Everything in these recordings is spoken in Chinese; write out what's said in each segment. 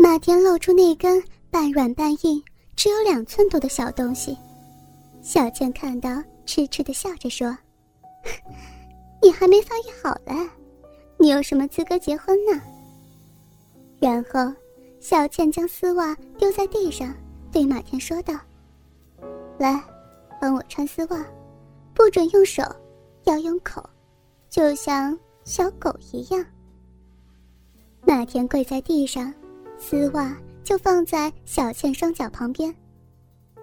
马田露出那根半软半硬、只有两寸多的小东西，小倩看到，痴痴的笑着说：“你还没发育好嘞，你有什么资格结婚呢？”然后，小倩将丝袜丢在地上，对马田说道：“来，帮我穿丝袜，不准用手，要用口，就像小狗一样。”马田跪在地上，丝袜就放在小倩双脚旁边。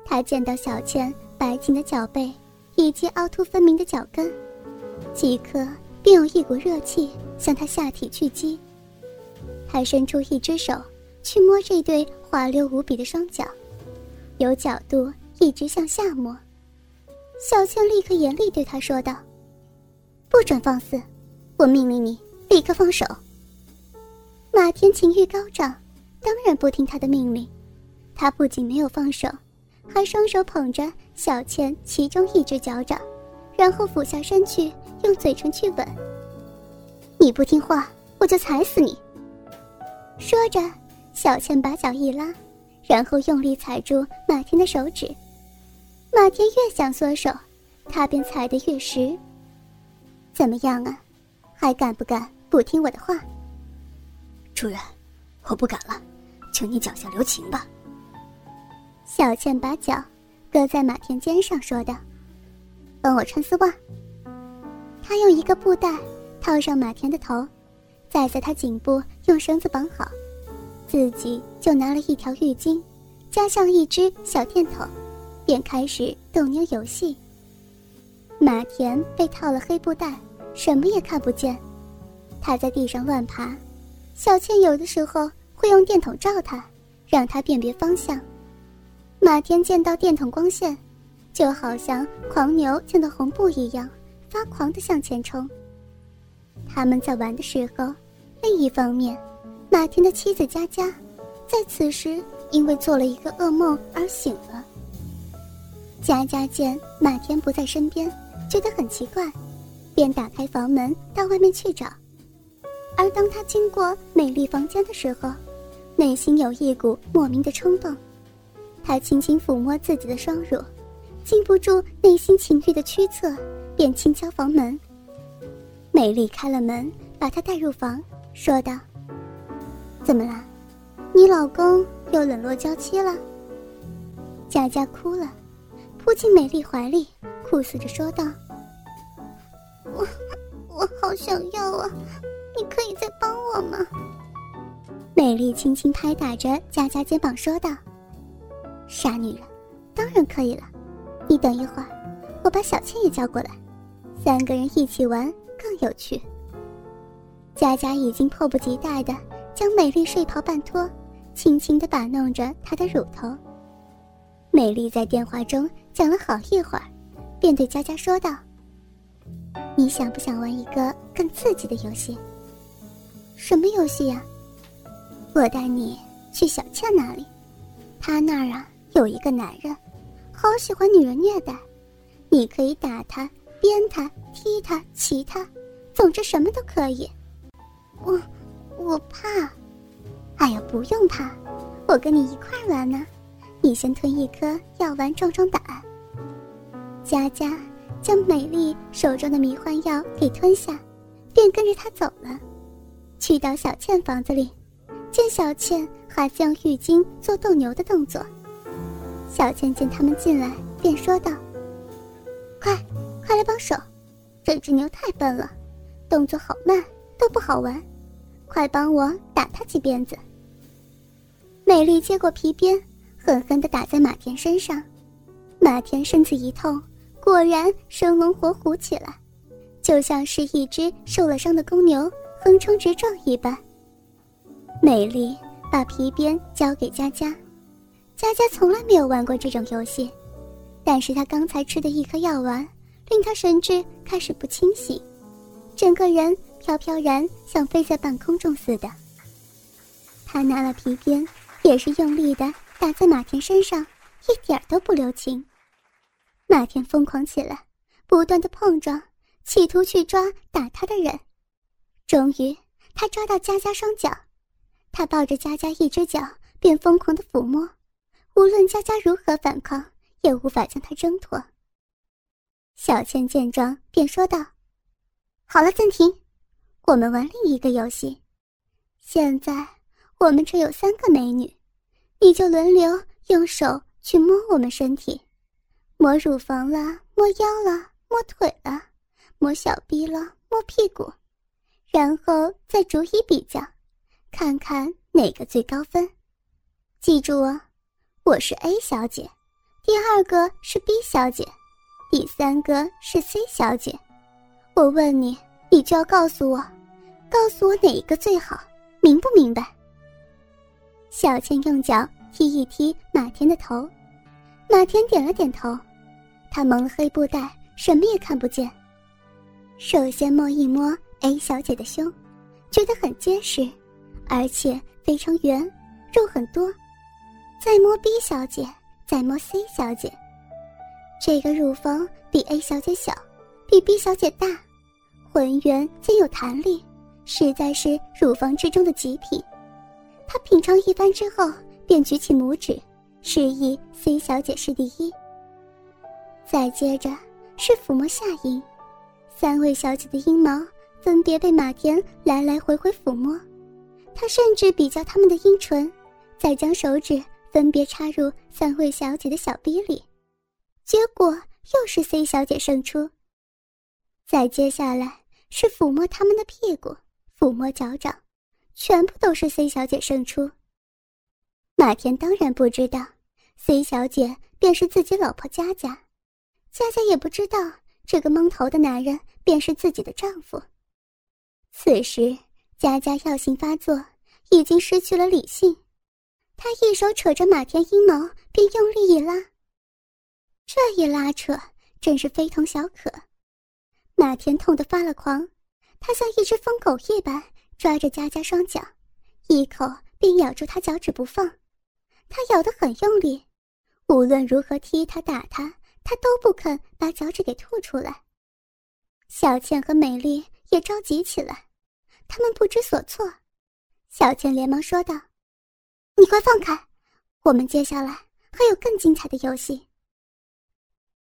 他见到小倩白净的脚背以及凹凸分明的脚跟，即刻便有一股热气向她下体聚集。他伸出一只手去摸这对滑溜无比的双脚，有角度一直向下摸。小倩立刻严厉对他说道：“不准放肆！我命令你立刻放手！”马天情欲高涨，当然不听他的命令。他不仅没有放手，还双手捧着小倩其中一只脚掌，然后俯下身去，用嘴唇去吻。你不听话，我就踩死你！说着，小倩把脚一拉，然后用力踩住马天的手指。马天越想缩手，他便踩得越实。怎么样啊？还敢不敢不听我的话？主人，我不敢了，求你脚下留情吧。小倩把脚搁在马田肩上，说道：“帮我穿丝袜。”他用一个布袋套上马田的头，再在他颈部用绳子绑好，自己就拿了一条浴巾，加上一只小电筒，便开始斗牛游戏。马田被套了黑布袋，什么也看不见，他在地上乱爬。小倩有的时候会用电筒照他，让他辨别方向。马天见到电筒光线，就好像狂牛见到红布一样，发狂的向前冲。他们在玩的时候，另一方面，马天的妻子佳佳，在此时因为做了一个噩梦而醒了。佳佳见马天不在身边，觉得很奇怪，便打开房门到外面去找。而当他经过美丽房间的时候，内心有一股莫名的冲动。他轻轻抚摸自己的双乳，禁不住内心情欲的驱策，便轻敲房门。美丽开了门，把他带入房，说道：“怎么了？你老公又冷落娇妻了？”佳佳哭了，扑进美丽怀里，哭诉着说道：“我，我好想要啊！”你可以再帮我吗？美丽轻轻拍打着佳佳肩膀说道：“傻女人，当然可以了。你等一会儿，我把小倩也叫过来，三个人一起玩更有趣。”佳佳已经迫不及待的将美丽睡袍半脱，轻轻的把弄着她的乳头。美丽在电话中讲了好一会儿，便对佳佳说道：“你想不想玩一个更刺激的游戏？”什么游戏呀？我带你去小倩那里，她那儿啊有一个男人，好喜欢女人虐待，你可以打他、鞭他、踢他、骑他，总之什么都可以。我我怕，哎呀，不用怕，我跟你一块玩呢。你先吞一颗药丸壮壮胆。佳佳将美丽手中的迷幻药给吞下，便跟着他走了。去到小倩房子里，见小倩还在用浴巾做斗牛的动作。小倩见他们进来，便说道：“快，快来帮手！这只牛太笨了，动作好慢，都不好玩。快帮我打它几鞭子。”美丽接过皮鞭，狠狠地打在马田身上。马田身子一痛，果然生龙活虎起来，就像是一只受了伤的公牛。横冲直撞一般。美丽把皮鞭交给佳佳，佳佳从来没有玩过这种游戏，但是她刚才吃的一颗药丸，令她神志开始不清晰，整个人飘飘然像飞在半空中似的。她拿了皮鞭，也是用力的打在马田身上，一点都不留情。马田疯狂起来，不断的碰撞，企图去抓打他的人。终于，他抓到佳佳双脚，他抱着佳佳一只脚，便疯狂的抚摸，无论佳佳如何反抗，也无法将他挣脱。小倩见状，便说道：“好了，暂停，我们玩另一个游戏。现在我们这有三个美女，你就轮流用手去摸我们身体，摸乳房了，摸腰了，摸腿了，摸小臂了，摸屁股，然后再逐一比较，看看哪个最高分。记住哦，我是 A 小姐，第二个是 B 小姐。”第三个是 C 小姐，我问你，你就要告诉我，告诉我哪一个最好，明不明白？小倩用脚踢一踢马田的头，马田点了点头，他蒙了黑布袋，什么也看不见。首先摸一摸 A 小姐的胸，觉得很结实，而且非常圆，肉很多。再摸 B 小姐，再摸 C 小姐。这个乳房比 A 小姐小，比 B 小姐大，浑圆兼有弹力，实在是乳房之中的极品。他品尝一番之后，便举起拇指，示意 C 小姐是第一。再接着是抚摸下阴，三位小姐的阴毛分别被马田来来回回抚摸，他甚至比较他们的阴唇，再将手指分别插入三位小姐的小逼里。结果又是 C 小姐胜出。再接下来是抚摸他们的屁股，抚摸脚掌，全部都是 C 小姐胜出。马田当然不知道，C 小姐便是自己老婆佳佳，佳佳也不知道这个蒙头的男人便是自己的丈夫。此时，佳佳药性发作，已经失去了理性，她一手扯着马田阴毛，便用力一拉。这一拉扯真是非同小可，马田痛得发了狂，他像一只疯狗一般抓着佳佳双脚，一口便咬住她脚趾不放。他咬得很用力，无论如何踢他打他，他都不肯把脚趾给吐出来。小倩和美丽也着急起来，他们不知所措。小倩连忙说道：“你快放开，我们接下来还有更精彩的游戏。”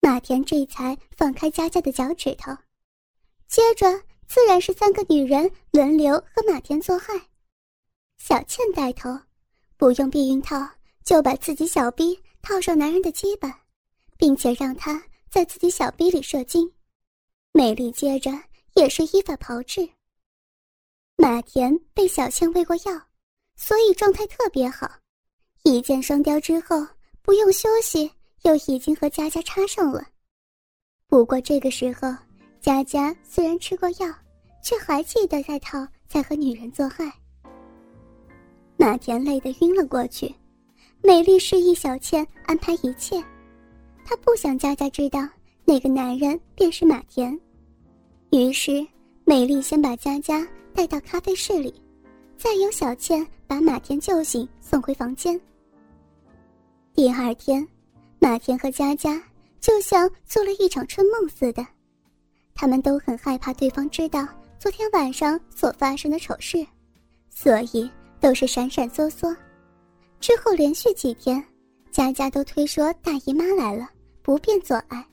马田这才放开佳佳的脚趾头，接着自然是三个女人轮流和马田做爱。小倩带头，不用避孕套就把自己小逼套上男人的鸡巴，并且让他在自己小逼里射精。美丽接着也是依法炮制。马田被小倩喂过药，所以状态特别好，一箭双雕之后不用休息。又已经和佳佳插上了，不过这个时候，佳佳虽然吃过药，却还记得在套在和女人做爱。马田累得晕了过去，美丽示意小倩安排一切，她不想佳佳知道那个男人便是马田，于是美丽先把佳佳带到咖啡室里，再由小倩把马田救醒送回房间。第二天。马田和佳佳就像做了一场春梦似的，他们都很害怕对方知道昨天晚上所发生的丑事，所以都是闪闪缩缩。之后连续几天，佳佳都推说大姨妈来了，不便做爱。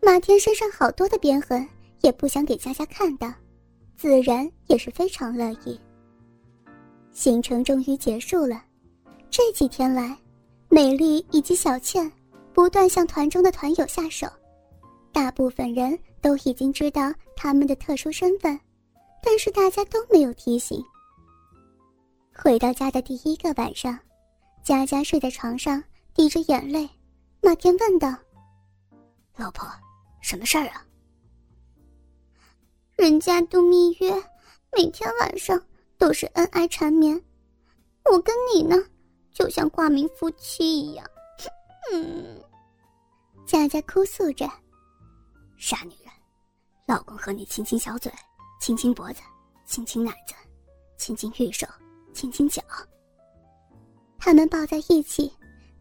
马田身上好多的鞭痕，也不想给佳佳看到，自然也是非常乐意。行程终于结束了，这几天来。美丽以及小倩不断向团中的团友下手，大部分人都已经知道他们的特殊身份，但是大家都没有提醒。回到家的第一个晚上，佳佳睡在床上，滴着眼泪。马天问道：“老婆，什么事儿啊？”人家度蜜月，每天晚上都是恩爱缠绵，我跟你呢？就像挂名夫妻一样，嗯。佳佳哭诉着：“傻女人，老公和你亲亲小嘴，亲亲脖子，亲亲奶子，亲亲玉手，亲亲脚。”他们抱在一起，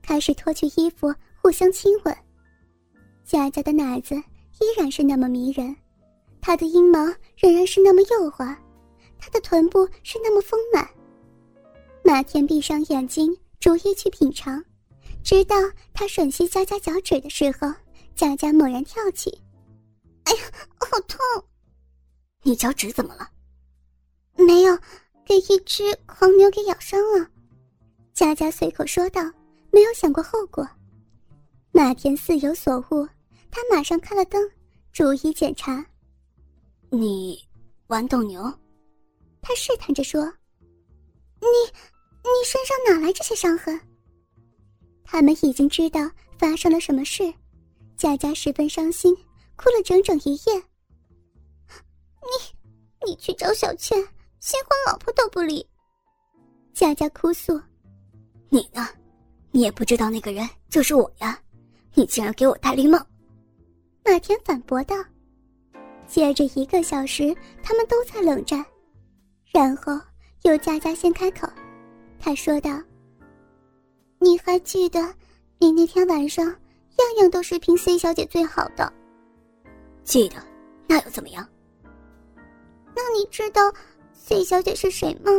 开始脱去衣服，互相亲吻。佳佳的奶子依然是那么迷人，她的阴毛仍然是那么幼滑，她的臀部是那么丰满。马田闭上眼睛，逐一去品尝，直到他吮吸佳佳脚趾的时候，佳佳猛然跳起：“哎呀，好痛！你脚趾怎么了？”“没有，给一只黄牛给咬伤了。”佳佳随口说道，没有想过后果。马田似有所悟，他马上开了灯，逐一检查。“你玩斗牛？”他试探着说。你，你身上哪来这些伤痕？他们已经知道发生了什么事，佳佳十分伤心，哭了整整一夜。你，你去找小倩，新婚老婆都不理。佳佳哭诉：“你呢？你也不知道那个人就是我呀！你竟然给我戴绿帽！”马田反驳道。接着一个小时，他们都在冷战，然后。由佳佳先开口，他说道：“你还记得你那天晚上样样都是凭 C 小姐最好的？记得，那又怎么样？那你知道 C 小姐是谁吗？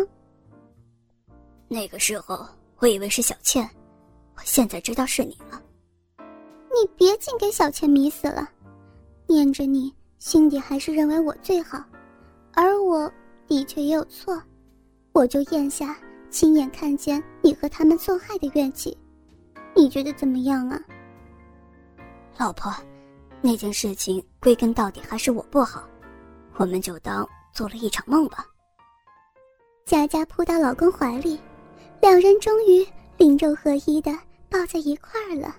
那个时候我以为是小倩，我现在知道是你了。你别净给小倩迷死了，念着你心底还是认为我最好，而我的确也有错。”我就咽下亲眼看见你和他们做害的怨气，你觉得怎么样啊？老婆，那件事情归根到底还是我不好，我们就当做了一场梦吧。佳佳扑到老公怀里，两人终于灵肉合一的抱在一块儿了。